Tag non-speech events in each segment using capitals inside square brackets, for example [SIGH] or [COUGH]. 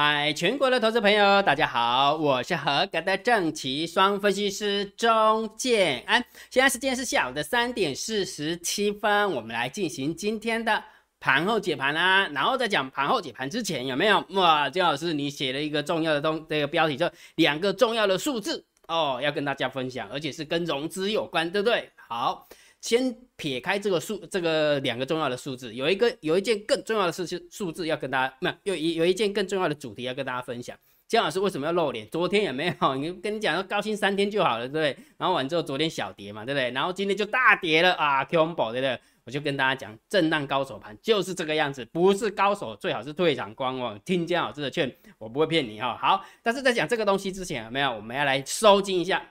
嗨，全国的投资朋友，大家好，我是合格的正奇双分析师钟建安。现在时间是下午的三点四十七分，我们来进行今天的盘后解盘啦。然后在讲盘后解盘之前，有没有哇？姜老师，你写了一个重要的东，这个标题就两个重要的数字哦，要跟大家分享，而且是跟融资有关，对不对？好。先撇开这个数，这个两个重要的数字，有一个有一件更重要的事情数字要跟大家，没有有一有一件更重要的主题要跟大家分享。姜老师为什么要露脸？昨天也没有，你跟你讲说高兴三天就好了，对不对？然后完之后昨天小跌嘛，对不对？然后今天就大跌了啊，Q 宝对不对？我就跟大家讲，震荡高手盘就是这个样子，不是高手最好是退场观望。听姜老师的劝，我不会骗你哈。好，但是在讲这个东西之前，有没有我们要来收金一下，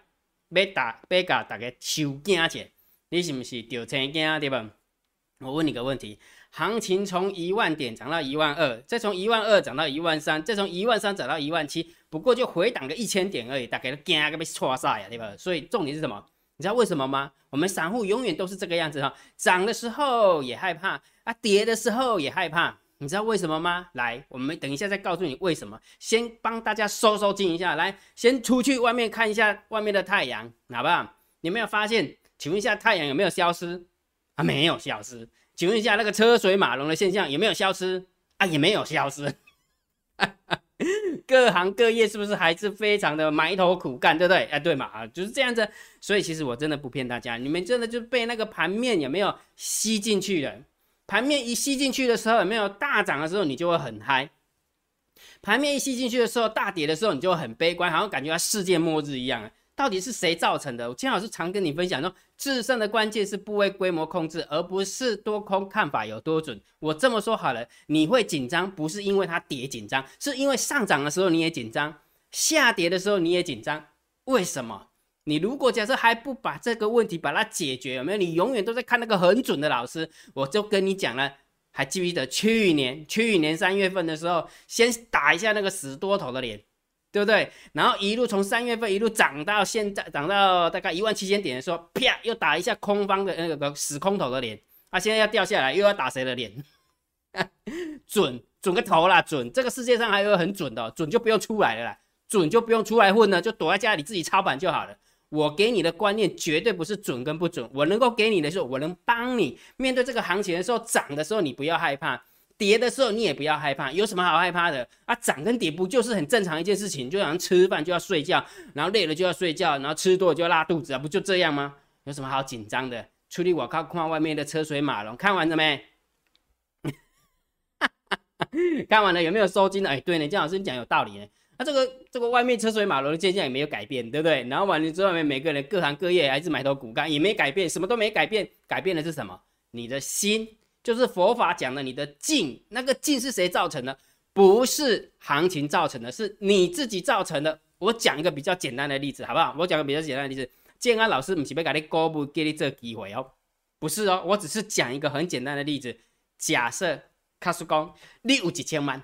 别打别搞大家收惊钱。你是不是丢钱惊对吧？我问你个问题：行情从一万点涨到一万二，再从一万二涨到一万三，再从一万三涨到一万七，不过就回档个一千点而已，大概都惊个被戳晒呀，对吧？所以重点是什么？你知道为什么吗？我们散户永远都是这个样子哈，涨的时候也害怕啊，跌的时候也害怕。你知道为什么吗？来，我们等一下再告诉你为什么。先帮大家收收惊一下，来，先出去外面看一下外面的太阳，好不好？有没有发现？请问一下，太阳有没有消失？啊，没有消失。请问一下，那个车水马龙的现象有没有消失？啊，也没有消失。[LAUGHS] 各行各业是不是还是非常的埋头苦干，对不对？哎，对嘛，啊，就是这样子。所以其实我真的不骗大家，你们真的就被那个盘面有没有吸进去了？盘面一吸进去的时候，有没有大涨的时候，你就会很嗨；盘面一吸进去的时候，大跌的时候，你就很悲观，好像感觉世界末日一样。到底是谁造成的？我金老师常跟你分享说，制胜的关键是部位规模控制，而不是多空看法有多准。我这么说好了，你会紧张，不是因为它跌紧张，是因为上涨的时候你也紧张，下跌的时候你也紧张。为什么？你如果假设还不把这个问题把它解决，有没有？你永远都在看那个很准的老师。我就跟你讲了，还记不记得去年？去年三月份的时候，先打一下那个死多头的脸。对不对？然后一路从三月份一路涨到现在，涨到大概一万七千点的时候，啪，又打一下空方的那个死空头的脸。啊，现在要掉下来，又要打谁的脸？[LAUGHS] 准准个头啦！准，这个世界上还有很准的，准就不用出来了啦，准就不用出来混了，就躲在家里自己操盘就好了。我给你的观念绝对不是准跟不准，我能够给你的是，我能帮你面对这个行情的时候，涨的时候你不要害怕。跌的时候你也不要害怕，有什么好害怕的啊？涨跟跌不就是很正常一件事情？就好像吃饭就要睡觉，然后累了就要睡觉，然后吃多了就要拉肚子啊，不就这样吗？有什么好紧张的？出去我靠，看外面的车水马龙，看完了没？[LAUGHS] 看完了有没有收金的？哎，对呢，姜老师你讲有道理呢。那这个这个外面车水马龙的现象也没有改变，对不对？然后完了之后，面每个人各行各业还是埋头苦干，也没改变，什么都没改变，改变的是什么？你的心。就是佛法讲的，你的境，那个境是谁造成的？不是行情造成的，是你自己造成的。我讲一个比较简单的例子，好不好？我讲个比较简单的例子。建安老师不是要给你公布给你这个机会哦，不是哦，我只是讲一个很简单的例子。假设卡叔讲，你有一千万，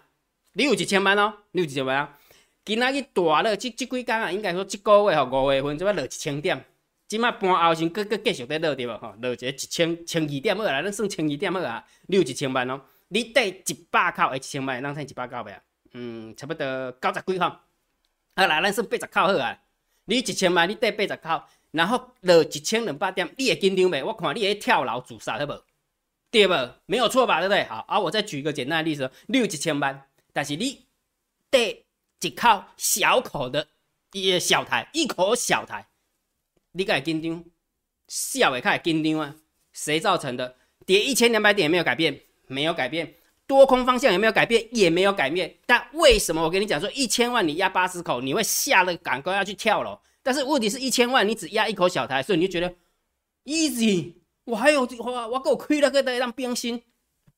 你有一千万哦，你有一千万啊。今仔日大了，这这几天啊，应该说这个月和五月份，就要落一千点。即马盘后先，搁搁继续在落对无吼，落一个一千千二点好啦，咱算千二点好啊，你有一千万咯，你贷一百口的一千万，咱算一百口袂啊？嗯，差不多九十几吼。好啦，咱算八十口好啊。你一千万，你贷八十口，然后落一千两百点，你会紧张袂？我看你会跳楼自杀，好无？对无？没有错吧？对不对？好，啊，我再举一个简单的例子，你有一千万，但是你贷一口小口的一小台，一口小台。你该紧张，下尾开始紧张啊？谁造成的？跌一千两百点也没有改变，没有改变。多空方向有没有改变？也没有改变。但为什么我跟你讲说一千万你压八十口，你会吓得赶快要去跳楼？但是问题是一千万你只压一口小台，所以你就觉得 easy。我还有我我给我亏了个的让冰心，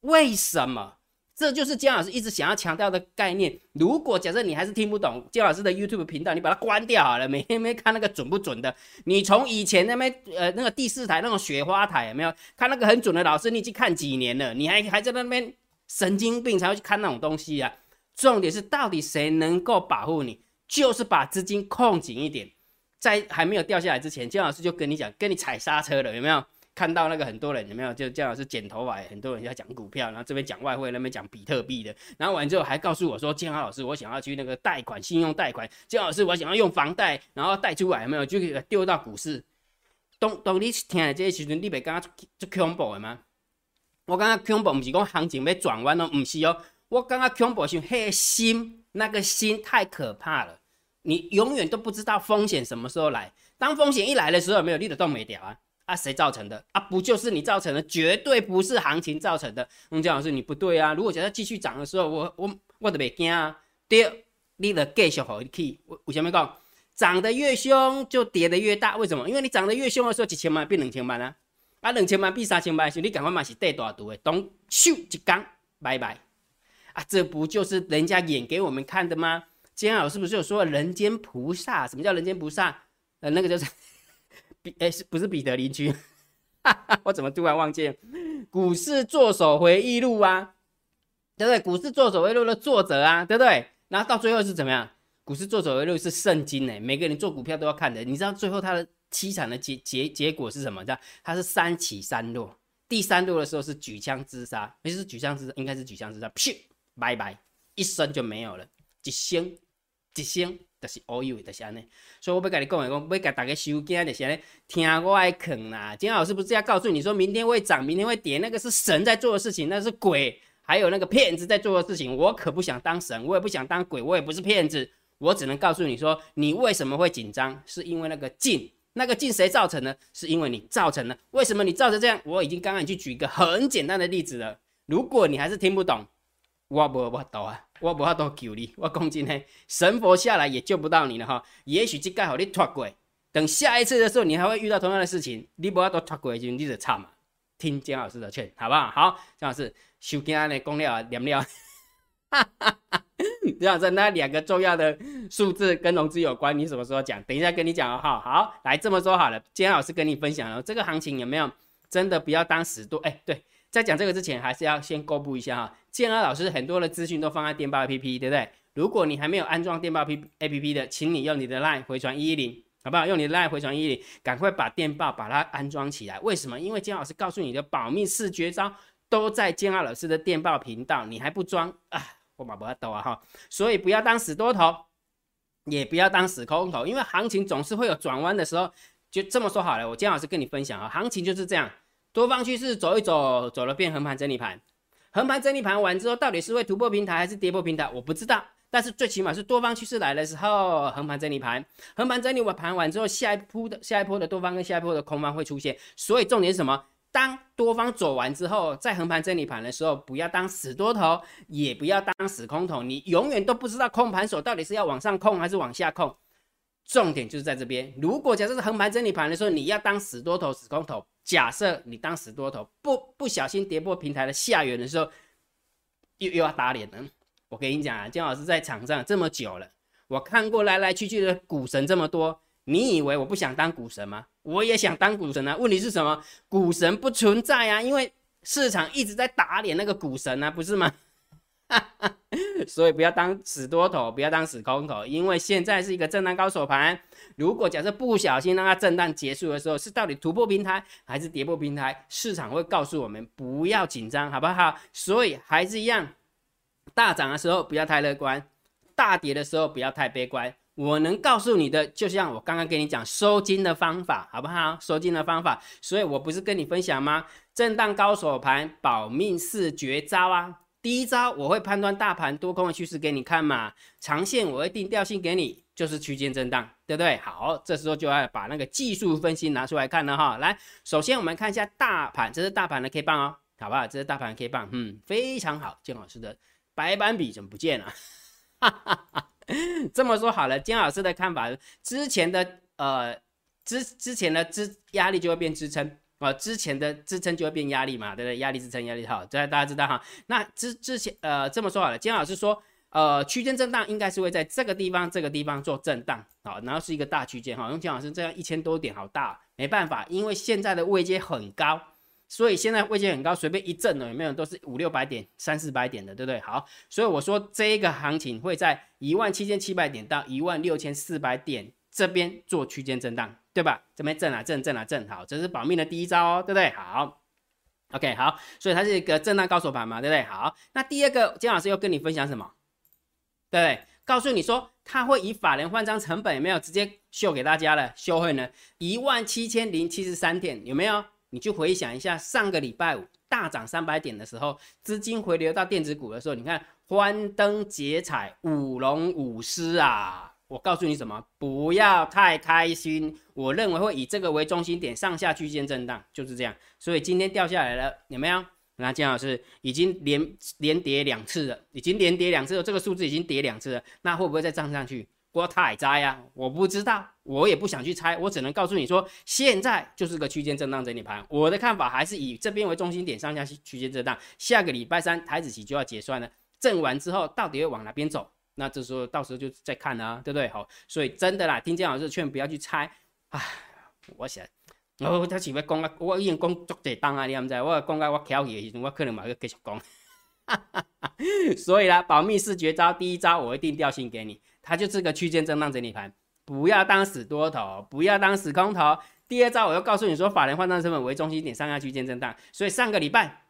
为什么？这就是姜老师一直想要强调的概念。如果假设你还是听不懂姜老师的 YouTube 频道，你把它关掉好了，每天没看那个准不准的。你从以前那边呃那个第四台那种雪花台有没有看那个很准的老师？你已经看几年了？你还还在那边神经病才会去看那种东西啊？重点是到底谁能够保护你？就是把资金控紧一点，在还没有掉下来之前，姜老师就跟你讲，跟你踩刹车了，有没有？看到那个很多人有没有？就姜老师剪头发，很多人在讲股票，然后这边讲外汇，那边讲比特币的，然后完之后还告诉我说，姜老师，我想要去那个贷款，信用贷款，姜老师，我想要用房贷，然后贷出来，有没有？就丢到股市。当当你听的这些时阵，你袂感觉足恐怖的吗？我感觉恐怖，不是讲行情要转弯哦，不是哦。我感觉恐怖是黑心，那个心太可怕了。你永远都不知道风险什么时候来。当风险一来的时候，没有你的动没掉啊？啊，谁造成的？啊，不就是你造成的？绝对不是行情造成的。洪江老师，你不对啊！如果假设继续涨的时候，我我我都袂惊啊。第二，你的继续好去。为为什么讲？涨得越凶，就跌得越大。为什么？因为你涨得越凶的时候，一千万变两千万啊！啊，两千万变三千万的时候，你赶快嘛是跌大多的，咚咻一缸，拜拜！啊，这不就是人家演给我们看的吗？今天老师不是有说人间菩萨？什么叫人间菩萨？呃，那个就是彼，哎，是不是彼得邻居？[LAUGHS] 我怎么突然忘记？股市作手回忆录啊，对不对？股市作手回忆录的作者啊，对不对？然后到最后是怎么样？股市作手回路是圣经呢，每个人做股票都要看的。你知道最后它的凄惨的结结结果是什么？知道？它是三起三落，第三落的时候是举枪自杀，不是举枪自杀，应该是举枪自杀，噗，拜拜，一生就没有了，一生一生就是 all you 就是安尼。所以我要跟你讲，讲要给大家收惊就是安尼，听我爱啃啦。金老师不是要告诉你说明天会涨，明天会跌，那个是神在做的事情，那是鬼，还有那个骗子在做的事情。我可不想当神，我也不想当鬼，我也不是骗子。我只能告诉你说，你为什么会紧张？是因为那个劲，那个劲谁造成的？是因为你造成的。为什么你造成这样？我已经刚刚去举一个很简单的例子了。如果你还是听不懂，我不我懂啊，我不要多救你。我讲真的，神佛下来也救不到你了哈。也许这盖好你脱过，等下一次的时候，你还会遇到同样的事情。你不要多脱过就你就差嘛。听姜老师的劝，好不好？好，姜老师收惊的公料念了，哈哈哈。这样子，那两个重要的数字跟融资有关，你什么时候讲？等一下跟你讲哦。好，好，来这么说好了。今天老师跟你分享了这个行情有没有真的不要当死多？哎，对，在讲这个之前，还是要先公布一下哈。建安老师很多的资讯都放在电报 APP，对不对？如果你还没有安装电报 P APP 的，请你用你的 LINE 回传一一零，好不好？用你的 LINE 回传一一零，赶快把电报把它安装起来。为什么？因为建安老师告诉你的保密四绝招都在建安老师的电报频道，你还不装啊？我马不要抖啊哈，所以不要当死多头，也不要当死空头，因为行情总是会有转弯的时候。就这么说好了，我姜老师跟你分享啊，行情就是这样，多方趋势走一走，走了变横盘整理盘，横盘整理盘完之后，到底是会突破平台还是跌破平台，我不知道。但是最起码是多方趋势来的时候，横盘整理盘，横盘整理完盘完之后，下一波的下一波的多方跟下一波的空方会出现。所以重点是什么？当多方走完之后，在横盘整理盘的时候，不要当死多头，也不要当死空头，你永远都不知道空盘手到底是要往上控还是往下控。重点就是在这边。如果假设是横盘整理盘的时候，你要当死多头、死空头。假设你当时多头，不不小心跌破平台的下缘的时候，又又要打脸了。我跟你讲啊，姜老师在场上这么久了，我看过来来去去的股神这么多。你以为我不想当股神吗？我也想当股神啊！问题是什么？股神不存在啊，因为市场一直在打脸那个股神啊，不是吗？[LAUGHS] 所以不要当死多头，不要当死空头，因为现在是一个震荡高手盘。如果假设不小心让它震荡结束的时候，是到底突破平台还是跌破平台，市场会告诉我们不要紧张，好不好？所以还是一样，大涨的时候不要太乐观，大跌的时候不要太悲观。我能告诉你的，就像我刚刚跟你讲收金的方法，好不好？收金的方法，所以我不是跟你分享吗？震荡高手盘保命四绝招啊！第一招我会判断大盘多空的趋势给你看嘛，长线我会定调性给你，就是区间震荡，对不对？好，这时候就要把那个技术分析拿出来看了哈。来，首先我们看一下大盘，这是大盘的 K 棒哦，好不好？这是大盘 K 棒，嗯，非常好。金老师的白板笔怎么不见了？哈哈哈。这么说好了，金老师的看法，之前的呃之之前的支压力就会变支撑啊，之前的支撑就会变压力嘛，对不对？压力支撑压力好，这大家知道哈。那之之前呃这么说好了，金老师说呃区间震荡应该是会在这个地方这个地方做震荡啊，然后是一个大区间哈。用金老师这样一千多点好大，没办法，因为现在的位阶很高。所以现在位阶很高，随便一震呢，有没有都是五六百点、三四百点的，对不对？好，所以我说这一个行情会在一万七千七百点到一万六千四百点这边做区间震荡，对吧？这边震啊震震啊震，好，这是保命的第一招哦，对不对？好，OK，好，所以它是一个震荡高手盘嘛，对不对？好，那第二个，金老师又跟你分享什么？对不对？告诉你说，他会以法人换张成本有没有直接秀给大家了？秀会呢？一万七千零七十三点有没有？你去回想一下，上个礼拜五大涨三百点的时候，资金回流到电子股的时候，你看欢灯结彩，舞龙舞狮啊！我告诉你什么？不要太开心。我认为会以这个为中心点，上下区间震荡，就是这样。所以今天掉下来了，有没有？那金老师已经连连跌两次了，已经连跌两次了，这个数字已经跌两次了，那会不会再涨上去？我太猜呀，我不知道，我也不想去猜，我只能告诉你说，现在就是个区间震荡整理盘。我的看法还是以这边为中心点，上下区间震荡。下个礼拜三台子期就要结算了，震完之后到底会往哪边走？那这时候到时候就再看啊，对不对？好，所以真的啦，听姜老师劝，不要去猜。唉，我想，哦他是要讲啊，我已经讲足侪档啊，你唔知？我讲到我翘起的时阵，我可能嘛要继续讲。[LAUGHS] 所以啦，保密是绝招，第一招我一定掉信给你，它就是个区间震荡整理盘，不要当死多头，不要当死空头。第二招我又告诉你说，法人换仓成本为中心点，上下区间震荡。所以上个礼拜。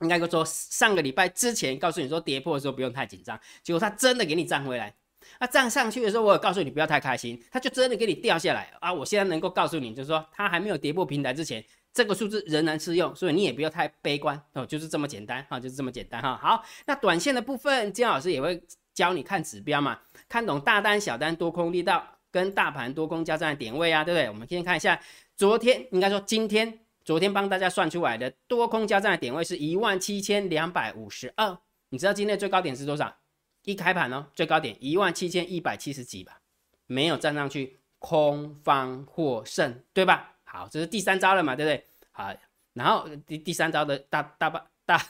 应该说，上个礼拜之前告诉你说跌破的时候不用太紧张，结果它真的给你站回来。那站上去的时候，我也告诉你不要太开心，它就真的给你掉下来啊！我现在能够告诉你，就是说它还没有跌破平台之前，这个数字仍然适用，所以你也不要太悲观哦，就是这么简单哈，就是这么简单哈。好，那短线的部分，金老师也会教你看指标嘛，看懂大单、小单、多空力道跟大盘多空交战的点位啊，对不对？我们先看一下，昨天应该说今天。昨天帮大家算出来的多空交战的点位是一万七千两百五十二，你知道今天最高点是多少？一开盘哦，最高点一万七千一百七十几吧，没有站上去，空方获胜，对吧？好，这是第三招了嘛，对不对？好，然后第第三招的大大大大，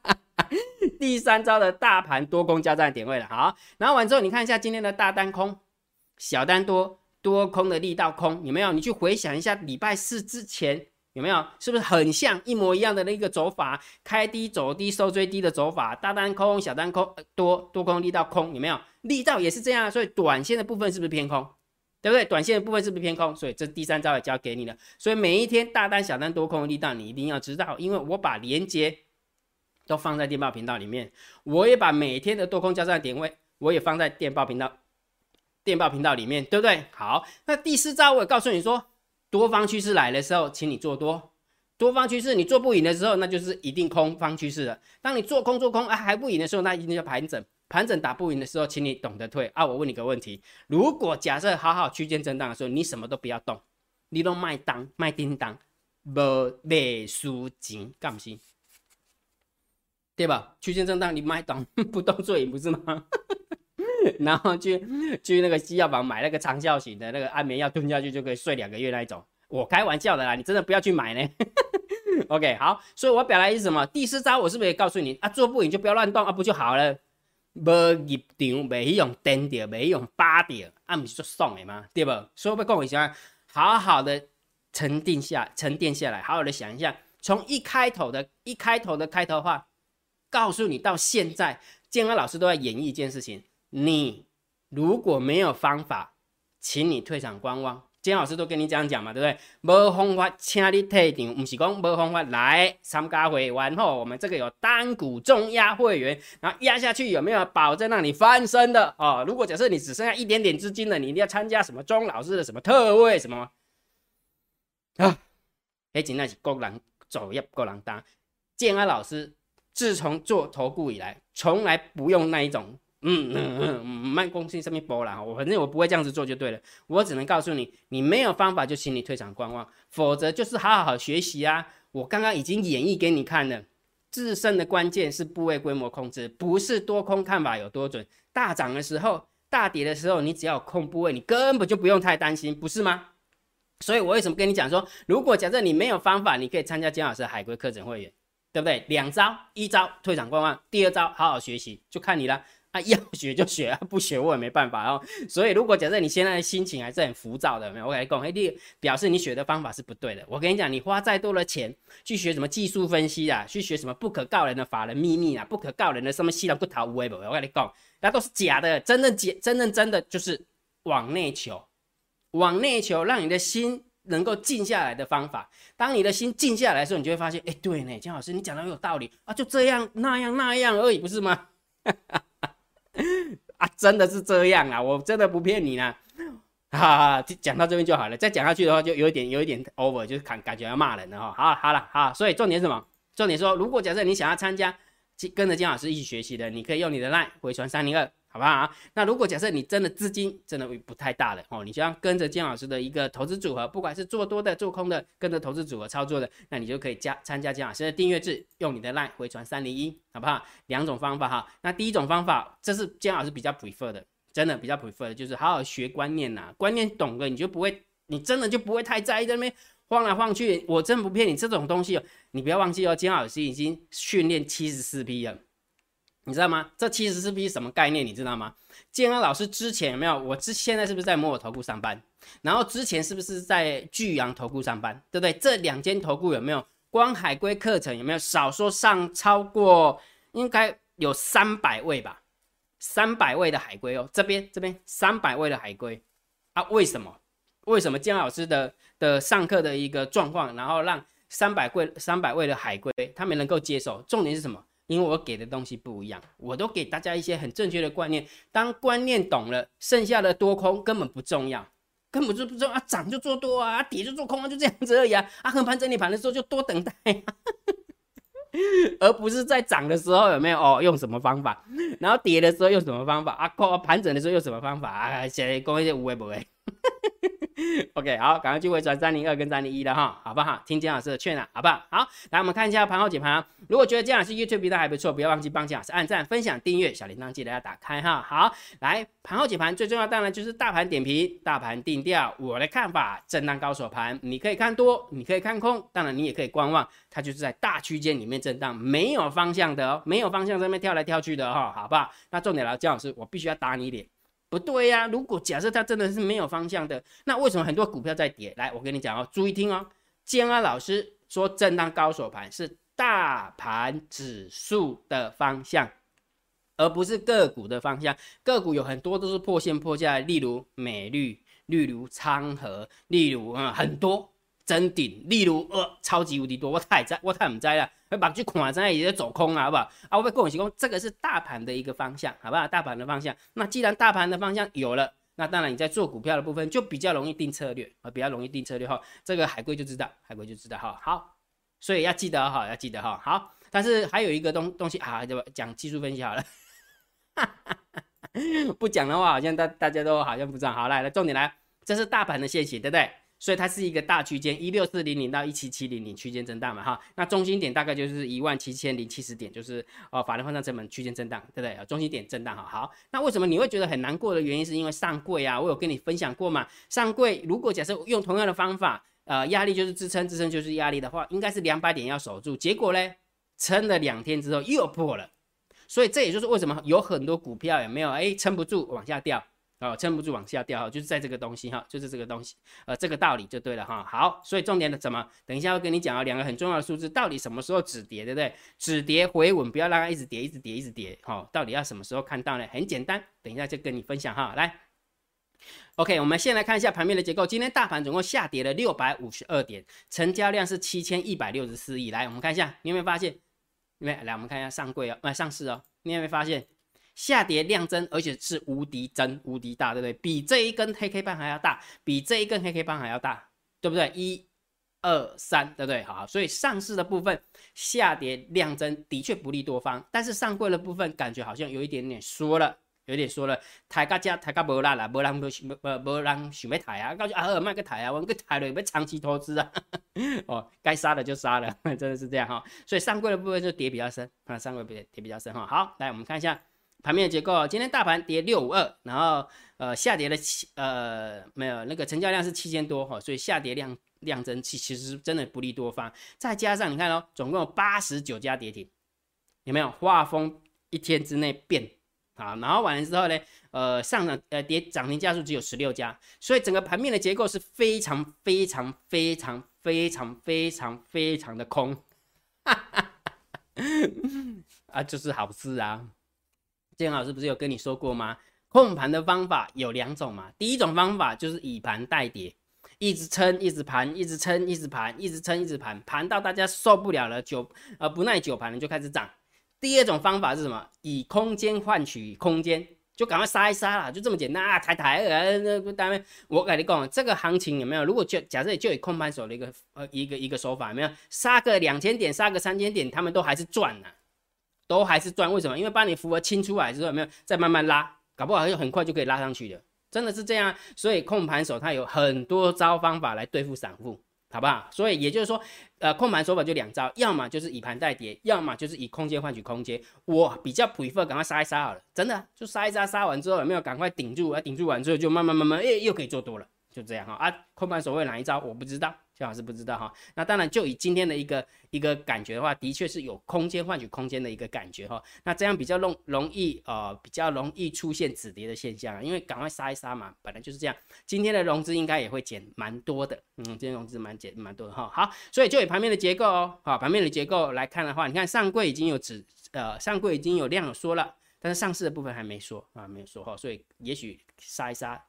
[LAUGHS] 第三招的大盘多空交战点位了。好，然后完之后你看一下今天的大单空，小单多。多空的力道空有没有？你去回想一下礼拜四之前有没有？是不是很像一模一样的那个走法？开低走低收最低的走法，大单空小单空多多空力道空有没有？力道也是这样，所以短线的部分是不是偏空？对不对？短线的部分是不是偏空？所以这第三招也教给你了。所以每一天大单小单多空的力道你一定要知道，因为我把连接都放在电报频道里面，我也把每天的多空交战点位我也放在电报频道。电报频道里面，对不对？好，那第四招我也告诉你说，多方趋势来的时候，请你做多；多方趋势你做不赢的时候，那就是一定空方趋势了。当你做空做空啊还不赢的时候，那一定要盘整，盘整打不赢的时候，请你懂得退啊。我问你个问题：如果假设好好区间震荡的时候，你什么都不要动，你都卖单卖叮当，无卖输钱，干不行？对吧？区间震荡你卖单 [LAUGHS] 不动做赢不是吗？[LAUGHS] 然后去去那个西药房买那个长效型的那个安眠药吞下去就可以睡两个月那一种，我开玩笑的啦，你真的不要去买呢。[LAUGHS] OK，好，所以我表达意思什么？第四招我是不是也告诉你啊？做不赢就不要乱动啊，不就好了？无入场未用颠掉，未用扒掉，啊，不是就爽的吗？对不？所以我讲一下，好好的沉淀下，沉淀下来，好好的想一下，从一开头的一开头的开头话，告诉你到现在，建安老师都在演绎一件事情。你如果没有方法，请你退场观望。金老师都跟你这样讲嘛，对不对？没方法，请你退场。不是讲没方法来参加会员后，我们这个有单股重压会员，然后压下去有没有保证让你翻身的哦？如果假设你只剩下一点点资金了，你一定要参加什么钟老师的什么特惠什么啊？哎，真的是够人走也够人当。建安老师自从做投顾以来，从来不用那一种。嗯嗯嗯嗯，卖公司上面播了，我反正我不会这样子做就对了。我只能告诉你，你没有方法就请你退场观望，否则就是好好好学习啊。我刚刚已经演绎给你看了，制胜的关键是部位规模控制，不是多空看法有多准。大涨的时候，大跌的时候，你只要控部位，你根本就不用太担心，不是吗？所以我为什么跟你讲说，如果假设你没有方法，你可以参加姜老师海归课程会员，对不对？两招，一招退场观望，第二招好好学习，就看你了。要学就学啊，不学我也没办法哦。所以，如果假设你现在的心情还是很浮躁的，没有，我跟你讲，一定，表示你学的方法是不对的。我跟你讲，你花再多的钱去学什么技术分析啊，去学什么不可告人的法人秘密啊，不可告人的什么西兰不逃无为不，我跟你讲，那都是假的，真正假，真正真的就是往内求，往内求，让你的心能够静下来的方法。当你的心静下来的时候，你就会发现，哎，对呢，姜老师你讲的很有道理啊，就这样那样那样而已，不是吗？[LAUGHS] 啊，真的是这样啊，我真的不骗你啦。哈哈，讲到这边就好了，再讲下去的话，就有一点有一点 over，就是感感觉要骂人了哈。好，好了，好，所以重点是什么？重点说，如果假设你想要参加，跟着姜老师一起学习的，你可以用你的 line 回传三零二。好不好？那如果假设你真的资金真的不太大的哦，你就要跟着姜老师的一个投资组合，不管是做多的、做空的，跟着投资组合操作的，那你就可以加参加姜老师的订阅制，用你的 line 回传三零一，好不好？两种方法哈。那第一种方法，这是姜老师比较 prefer 的，真的比较 prefer 的，就是好好学观念呐，观念懂了，你就不会，你真的就不会太在意那边晃来晃去。我真不骗你，这种东西哦，你不要忘记哦，姜老师已经训练七十四批了。你知道吗？这七十四批什么概念？你知道吗？建安老师之前有没有？我之现在是不是在摩尔投顾上班？然后之前是不是在巨阳投顾上班？对不对？这两间投顾有没有光海归课程？有没有少说上超过应该有三百位吧？三百位的海归哦，这边这边三百位的海归啊？为什么？为什么建安老师的的上课的一个状况，然后让三百位三百位的海归他们能够接受？重点是什么？因为我给的东西不一样，我都给大家一些很正确的观念。当观念懂了，剩下的多空根本不重要，根本就不重要啊！涨就做多啊，跌就做空啊，就这样子而已啊！啊，横盘整理盘的时候就多等待，啊 [LAUGHS] 而不是在涨的时候有没有哦？用什么方法？然后跌的时候用什么方法啊？盘整的时候用什么方法啊？现在讲一些无谓不谓。[LAUGHS] OK，好，赶快去回转三零二跟三零一了哈，好不好？听姜老师的劝啊，好不好？好，来我们看一下盘后解盘。如果觉得姜老师 YouTube 频道还不错，不要忘记帮姜老师按赞、分享、订阅，小铃铛记得要打开哈。好，来盘后解盘，最重要当然就是大盘点评、大盘定调。我的看法，震荡高手盘，你可以看多，你可以看空，当然你也可以观望，它就是在大区间里面震荡，没有方向的哦，没有方向在那边跳来跳去的哈，好不好？那重点来，姜老师，我必须要打你脸。不对呀，如果假设它真的是没有方向的，那为什么很多股票在跌？来，我跟你讲哦，注意听哦。建安老师说，震荡高手盘是大盘指数的方向，而不是个股的方向。个股有很多都是破线破价，例如美绿，例如昌河，例如啊很多。真顶，例如呃，超级无敌多，我太在，我太唔在了，会把去看在也在走空啊，好不好？啊，我被各位提供，这个是大盘的一个方向，好不好？大盘的方向，那既然大盘的方向有了，那当然你在做股票的部分就比较容易定策略啊，比较容易定策略哈。这个海龟就知道，海龟就知道哈。好，所以要记得哈，要记得哈。好，但是还有一个东东西啊，就讲技术分析好了，[LAUGHS] 不讲的话，好像大大家都好像不知道。好，来，来，重点来，这是大盘的现形，对不对？所以它是一个大区间，一六四零零到一七七零零区间震荡嘛，哈，那中心点大概就是一万七千零七十点，就是哦，法人换算成本区间震荡，对不对？中心点震荡，哈，好，那为什么你会觉得很难过的原因，是因为上柜啊，我有跟你分享过嘛，上柜如果假设用同样的方法，呃，压力就是支撑，支撑就是压力的话，应该是两百点要守住，结果呢，撑了两天之后又破了，所以这也就是为什么有很多股票有没有哎撑不住往下掉。哦，撑不住往下掉哈，就是在这个东西哈，就是这个东西，呃，这个道理就对了哈。好，所以重点的怎么？等一下会跟你讲啊，两个很重要的数字，到底什么时候止跌，对不对？止跌回稳，不要让它一直跌，一直跌，一直跌。好，到底要什么时候看到呢？很简单，等一下就跟你分享哈。来，OK，我们先来看一下盘面的结构。今天大盘总共下跌了六百五十二点，成交量是七千一百六十四亿。来，我们看一下，你有没有发现？因为来，我们看一下上柜哦，呃，上市哦，你有没有发现？下跌量增，而且是无敌增、无敌大，对不对？比这一根黑 K 棒还要大，比这一根黑 K 棒还要大，对不对？一、二、三，对不对？好，所以上市的部分下跌量增的确不利多方，但是上柜的部分感觉好像有一点点缩了，有点缩了。抬价价抬价无啦啦，无人无无无人想要抬啊，告诉阿尔卖个抬啊，我个抬了要长期投资啊。[LAUGHS] 哦，该杀的就杀了，[LAUGHS] 真的是这样哈。所以上柜的部分就跌比较深，啊，上柜跌跌比较深哈。好，来我们看一下。盘面的结构，今天大盘跌六五二，然后呃下跌了七呃没有那个成交量是七千多哈，所以下跌量量增其其实真的不利多方，再加上你看哦，总共有八十九家跌停，有没有画风一天之内变啊？然后完了之后呢，呃上涨呃跌涨停家数只有十六家，所以整个盘面的结构是非常非常非常非常非常非常的空，[LAUGHS] 啊就是好事啊。建老师不是有跟你说过吗？控盘的方法有两种嘛，第一种方法就是以盘代跌，一直撑，一直盘，一直撑，一直盘，一直撑，一直盘，盘到大家受不了了，久呃不耐久盘了就开始涨。第二种方法是什么？以空间换取空间。就赶快杀一杀啦，就这么简单啊！抬抬呃，那个单位，我跟你讲，这个行情有没有？如果就假设就以空盘手的一个呃一个一个手法，有没有杀个两千点，杀个三千点，他们都还是赚呢，都还是赚。为什么？因为把你符额清出来之后，有没有再慢慢拉，搞不好就很快就可以拉上去的，真的是这样。所以控盘手他有很多招方法来对付散户。好不好？所以也就是说，呃，控盘手法就两招，要么就是以盘代跌，要么就是以空间换取空间。我比较 prefer 赶快杀一杀好了，真的就杀一杀，杀完之后有没有赶快顶住？啊，顶住完之后就慢慢慢慢，哎，又可以做多了，就这样哈。啊，控盘手会哪一招？我不知道。姜老师不知道哈，那当然就以今天的一个一个感觉的话，的确是有空间换取空间的一个感觉哈。那这样比较容容易呃比较容易出现止跌的现象，因为赶快杀一杀嘛，本来就是这样。今天的融资应该也会减蛮多的，嗯，今天融资蛮减蛮多的哈。好，所以就以盘面的结构哦，好，盘面的结构来看的话，你看上柜已经有止呃上柜已经有量缩了，但是上市的部分还没缩啊，没有缩哈，所以也许杀一杀。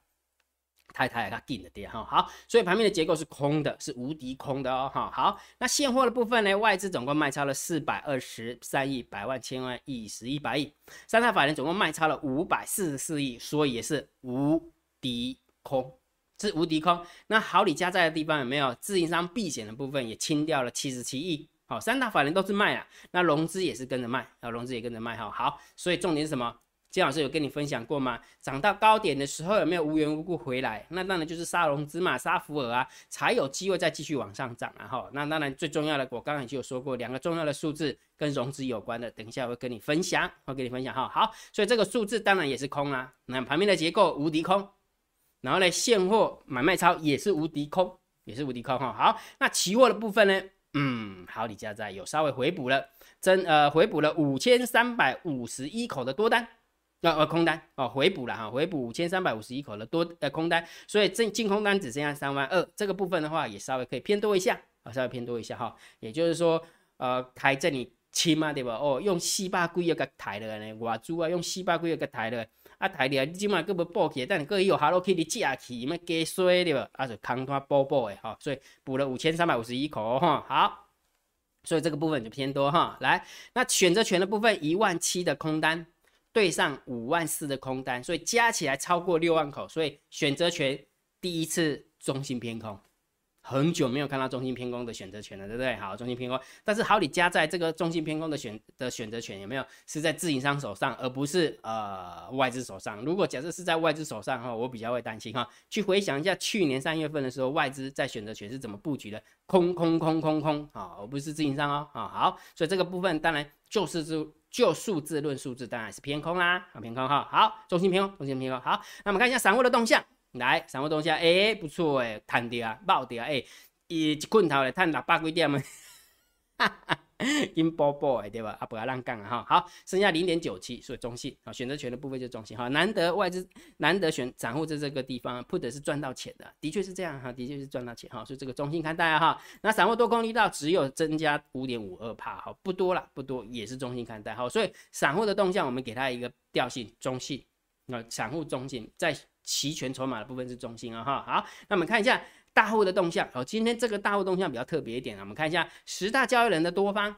太太它定的跌哈好，所以盘面的结构是空的，是无敌空的哦哈好，那现货的部分呢？外资总共卖超了四百二十三亿，百万、千万、亿、十亿、百亿，三大法人总共卖超了五百四十四亿，所以也是无敌空，是无敌空。那好，你加在的地方有没有自营商避险的部分也清掉了七十七亿？好，三大法人都是卖啊，那融资也是跟着卖，啊融资也跟着卖哈好，所以重点是什么？金老师有跟你分享过吗？涨到高点的时候有没有无缘无故回来？那当然就是杀融资嘛，杀福尔啊，才有机会再继续往上涨啊！哈，那当然最重要的，我刚刚就有说过，两个重要的数字跟融资有关的，等一下我会跟你分享，会跟你分享哈。好，所以这个数字当然也是空啦。那盘面的结构无敌空，然后呢，现货买卖超也是无敌空，也是无敌空哈。好，那期货的部分呢？嗯，好，李家在有稍微回补了，真呃回补了五千三百五十一口的多单。要呃空单哦，回补了哈，回补五千三百五十一口的多呃空单，所以净净空单只剩下三万二，这个部分的话也稍微可以偏多一下啊，稍微偏多一下哈，也就是说呃抬这里轻嘛对吧？哦，用四百几个抬了呢，外资啊用四百几个抬了，啊抬了，你今嘛个要补起，但你个有 Hello Kitty 架起，咩加衰对吧？啊就空单补补的哈，所以补了五千三百五十一口哈，好，所以这个部分就偏多哈，来，那选择权的部分一万七的空单。对上五万四的空单，所以加起来超过六万口，所以选择权第一次中心偏空，很久没有看到中心偏空的选择权了，对不对？好，中心偏空，但是好，你加在这个中心偏空的选的选择权有没有是在自营商手上，而不是呃外资手上？如果假设是在外资手上哈，我比较会担心哈。去回想一下去年三月份的时候，外资在选择权是怎么布局的？空空空空空啊，而不是自营商哦啊。好，所以这个部分当然就是就。就数字论数字，当然是偏空啦，好偏空哈，好，中心偏空，中心偏空，好，那我们看一下散户的动向，来，散户动向，哎，不错哎，探跌啊，爆跌啊，哎，一棍头来探六百几点啊，哈哈。金波波哎，对吧？啊，不要乱杠啊哈。好，剩下零点九七，所以中性啊。选择权的部分就是中性哈。难得外资，难得选散户在这个地方，put 是赚到钱的，的确是这样哈，的确是赚到钱哈。所以这个中性看待哈。那散户多空力道只有增加五点五二帕哈，不多了，不多，也是中性看待哈。所以散户的动向，我们给它一个调性，中性。那散户中性，在期权筹码的部分是中性啊哈。好，那我们看一下。大户的动向，好，今天这个大户动向比较特别一点啊，我们看一下十大交易人的多方，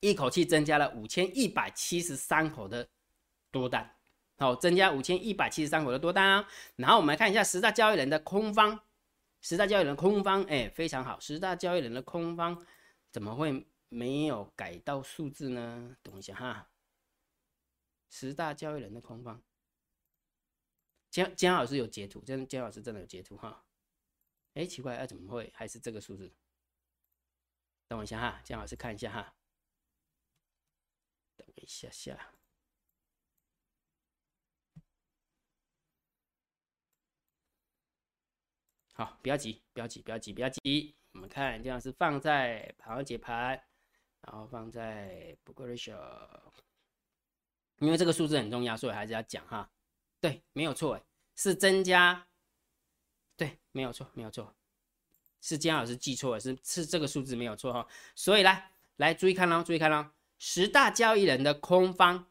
一口气增加了五千一百七十三口的多单，好，增加五千一百七十三口的多单啊。然后我们来看一下十大交易人的空方，十大交易人空方，哎，非常好，十大交易人的空方怎么会没有改到数字呢？等一下哈，十大交易人的空方，姜姜老师有截图，真姜老师真的有截图哈。哎，奇怪，啊，怎么会还是这个数字？等我一下哈，姜老师看一下哈。等我一下下，好，不要急，不要急，不要急，不要急。我们看姜老师放在盘后解盘，然后放在 book ratio，因为这个数字很重要，所以还是要讲哈。对，没有错，是增加。对，没有错，没有错，是姜老师记错了，是是这个数字没有错哈。所以来来注意看喽，注意看喽，十大交易人的空方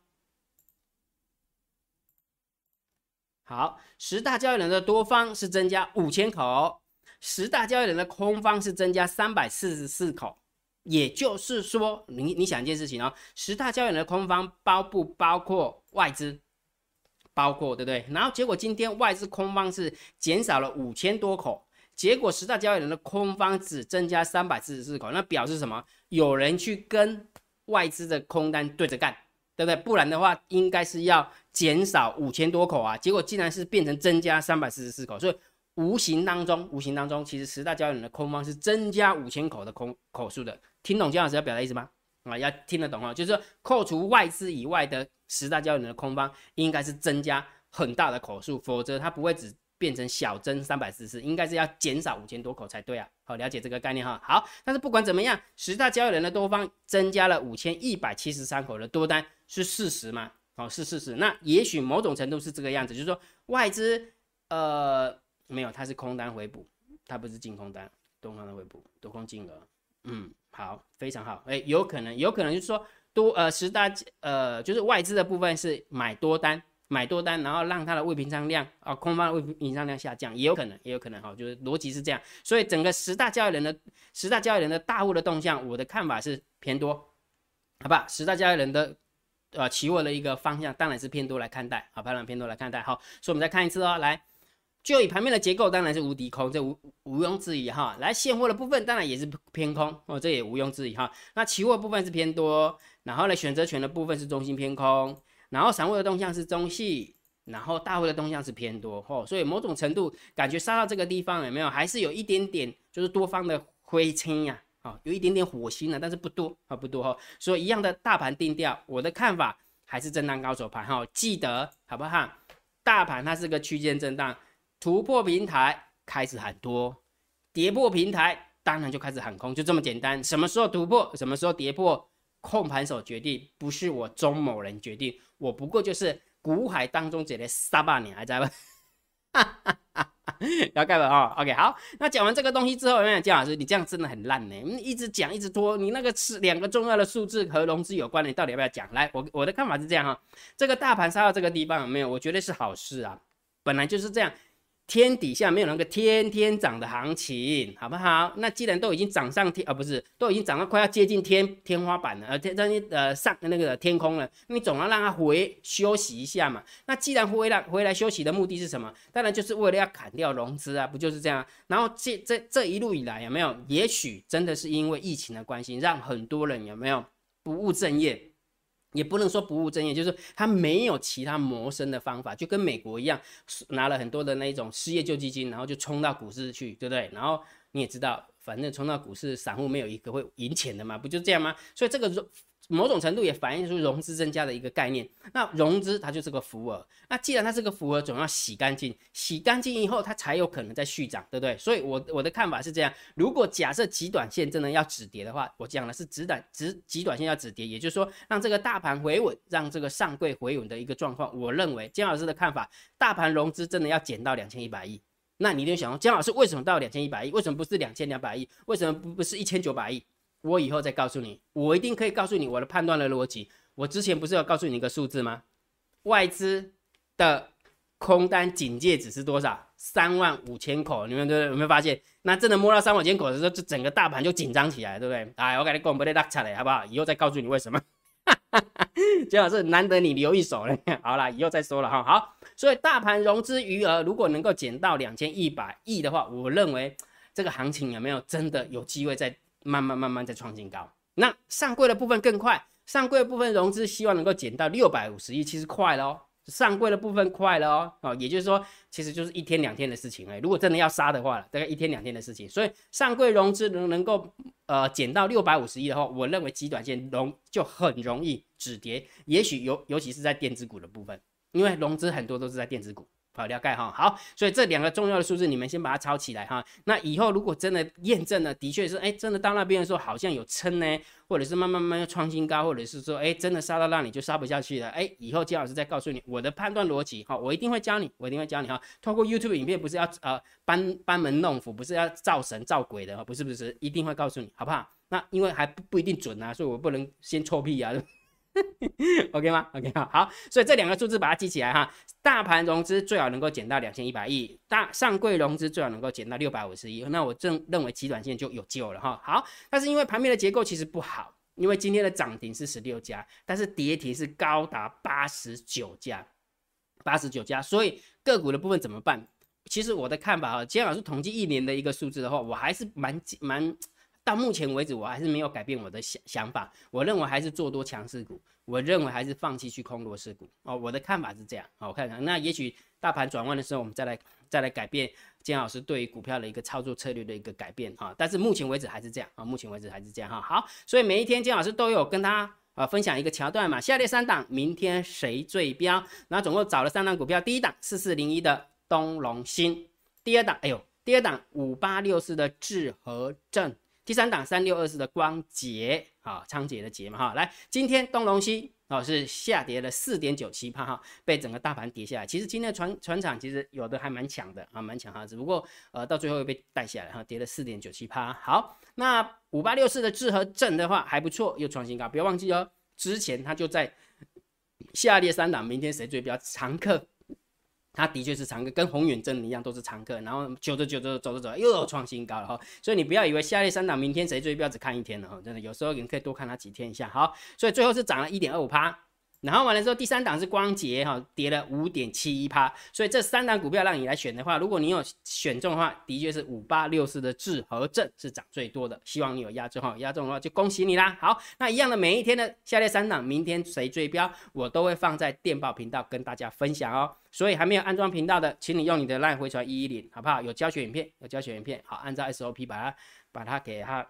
好，十大交易人的多方是增加五千口，十大交易人的空方是增加三百四十四口。也就是说，你你想一件事情哦，十大交易人的空方包不包括外资？包括，对不对？然后结果今天外资空方是减少了五千多口，结果十大交易人的空方只增加三百四十四口，那表示什么？有人去跟外资的空单对着干，对不对？不然的话，应该是要减少五千多口啊，结果竟然是变成增加三百四十四口，所以。无形当中，无形当中，其实十大交易人的空方是增加五千口的空口数的。听懂江老师要表达意思吗？啊，要听得懂哦，就是说扣除外资以外的十大交易人的空方，应该是增加很大的口数，否则它不会只变成小增三百四十，应该是要减少五千多口才对啊。好，了解这个概念哈。好，但是不管怎么样，十大交易人的多方增加了五千一百七十三口的多单是事实吗？哦，是事实。那也许某种程度是这个样子，就是说外资呃。没有，它是空单回补，它不是净空单，多空的回补，多空金额，嗯，好，非常好，哎，有可能，有可能就是说多呃十大呃就是外资的部分是买多单，买多单，然后让它的未平仓量啊空方未平仓量下降，也有可能，也有可能哈，就是逻辑是这样，所以整个十大交易人的十大交易人的大户的动向，我的看法是偏多，好吧？十大交易人的呃期货的一个方向当然是偏多来看待，好，判断偏多来看待，好，所以我们再看一次哦，来。就以盘面的结构，当然是无敌空，这无毋庸置疑哈。来现货的部分，当然也是偏空哦，这也毋庸置疑哈。那期货部分是偏多，然后呢，选择权的部分是中心偏空，然后散户的动向是中细，然后大户的动向是偏多哦。所以某种程度感觉杀到这个地方有没有？还是有一点点就是多方的灰青呀，啊，有一点点火星了，但是不多啊，不多哈。所以一样的大盘定调，我的看法还是震荡高手盘哈。记得好不好？大盘它是个区间震荡。突破平台开始喊多，跌破平台当然就开始喊空，就这么简单。什么时候突破，什么时候跌破，控盘手决定，不是我钟某人决定。我不过就是股海当中这的沙巴你还在吗？要 [LAUGHS] 盖了啊！OK，好，那讲完这个东西之后，有没有姜老师？你这样真的很烂呢，一直讲一直拖。你那个是两个重要的数字和融资有关的，你到底要不要讲？来，我我的看法是这样哈，这个大盘杀到这个地方有没有？我觉得是好事啊，本来就是这样。天底下没有那个天天涨的行情，好不好？那既然都已经涨上天，啊，不是，都已经涨到快要接近天天花板了，呃，天天呃上那个天空了，你总要让它回休息一下嘛。那既然回来回来休息的目的是什么？当然就是为了要砍掉融资啊，不就是这样？然后这这这一路以来有没有？也许真的是因为疫情的关系，让很多人有没有不务正业？也不能说不务正业，就是他没有其他谋生的方法，就跟美国一样，拿了很多的那一种失业救济金，然后就冲到股市去，对不对？然后你也知道，反正冲到股市，散户没有一个会赢钱的嘛，不就这样吗？所以这个某种程度也反映出融资增加的一个概念。那融资它就是个浮额，那既然它是个浮额，总要洗干净，洗干净以后它才有可能再续涨，对不对？所以，我我的看法是这样：如果假设极短线真的要止跌的话，我讲的是止短止极短线要止跌，也就是说让这个大盘回稳，让这个上柜回稳的一个状况。我认为姜老师的看法，大盘融资真的要减到两千一百亿，那你就想说，姜老师为什么到两千一百亿？为什么不是两千两百亿？为什么不不是一千九百亿？我以后再告诉你，我一定可以告诉你我的判断的逻辑。我之前不是有告诉你一个数字吗？外资的空单警戒值是多少？三万五千口。你们有没有发现？那真的摸到三万五千口的时候，就整个大盘就紧张起来，对不对？哎，我给你讲不得拉起来，好不好？以后再告诉你为什么。姜老师难得你留一手嘞。好了，以后再说了哈。好，所以大盘融资余额如果能够减到两千一百亿的话，我认为这个行情有没有真的有机会在？慢慢慢慢在创新高，那上柜的部分更快，上柜部分融资希望能够减到六百五十亿，其实快了哦，上柜的部分快了哦，哦，也就是说，其实就是一天两天的事情哎，如果真的要杀的话，大概一天两天的事情，所以上柜融资能能够呃减到六百五十亿的话，我认为极短线融就很容易止跌，也许尤尤其是在电子股的部分，因为融资很多都是在电子股。好，了解哈。好，所以这两个重要的数字，你们先把它抄起来哈。那以后如果真的验证了，的确是，哎，真的到那边的时候好像有撑呢，或者是慢慢慢慢创新高，或者是说，哎，真的杀到那里就杀不下去了，哎，以后姜老师再告诉你我的判断逻辑，哈，我一定会教你，我一定会教你哈。通过 YouTube 影片不是要呃班班门弄斧，不是要造神造鬼的，不是不是，一定会告诉你，好不好？那因为还不不一定准啊，所以我不能先臭屁啊。[LAUGHS] OK 吗？OK 好，好，所以这两个数字把它记起来哈。大盘融资最好能够减到两千一百亿，大上柜融资最好能够减到六百五十亿，那我正认为极短线就有救了哈。好，但是因为盘面的结构其实不好，因为今天的涨停是十六家，但是跌停是高达八十九家，八十九家，所以个股的部分怎么办？其实我的看法哈，今天老师统计一年的一个数字的话，我还是蛮蛮。到目前为止，我还是没有改变我的想想法。我认为还是做多强势股，我认为还是放弃去空弱势股。哦，我的看法是这样。好，我看看，那也许大盘转弯的时候，我们再来再来改变金老师对于股票的一个操作策略的一个改变啊。但是目前为止还是这样啊，目前为止还是这样哈。好，所以每一天金老师都有跟他啊分享一个桥段嘛。下列三档，明天谁最标？然后总共找了三档股票，第一档四四零一的东龙新，第二档哎呦，第二档五八六四的智和正。第三档三六二四的光捷，啊仓颉的捷嘛哈，来今天东龙西哦是下跌了四点九七帕哈，被整个大盘跌下来。其实今天的船船厂其实有的还蛮强的啊，蛮强哈，只不过呃到最后又被带下来哈，跌了四点九七帕。好，那五八六四的智和正的话还不错，又创新高，不要忘记哦，之前它就在下列三档，明天谁最标常客。它的确是常客，跟宏远真的一样都是常客，然后久着久着走着走着又有创新高了哈，所以你不要以为下列三档明天谁追标只看一天了哈，真的有时候你可以多看它几天一下。好，所以最后是涨了一点二五趴。然后完了之后，第三档是光捷哈，跌了五点七一趴。所以这三档股票让你来选的话，如果你有选中的话，的确是五八六四的智和正是涨最多的。希望你有压中哈，压中的话就恭喜你啦。好，那一样的每一天的下列三档，明天谁追标，我都会放在电报频道跟大家分享哦。所以还没有安装频道的，请你用你的 LINE 回传一一零，好不好？有教学影片，有教学影片，好，按照 SOP 把它把它给它。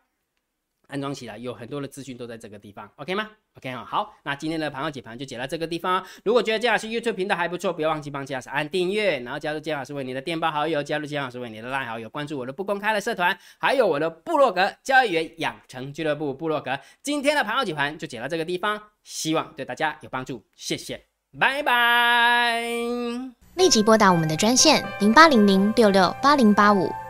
安装起来有很多的资讯都在这个地方，OK 吗？OK 哈，好，那今天的盘后解盘就解到这个地方。如果觉得姜老师 YouTube 频道还不错，不要忘记帮姜老师按订阅，然后加入姜老师为你的电报好友，加入姜老师为你的拉好友，关注我的不公开的社团，还有我的部落格交易员养成俱乐部部落格。今天的盘后解盘就解到这个地方，希望对大家有帮助，谢谢，拜拜。立即拨打我们的专线零八零零六六八零八五。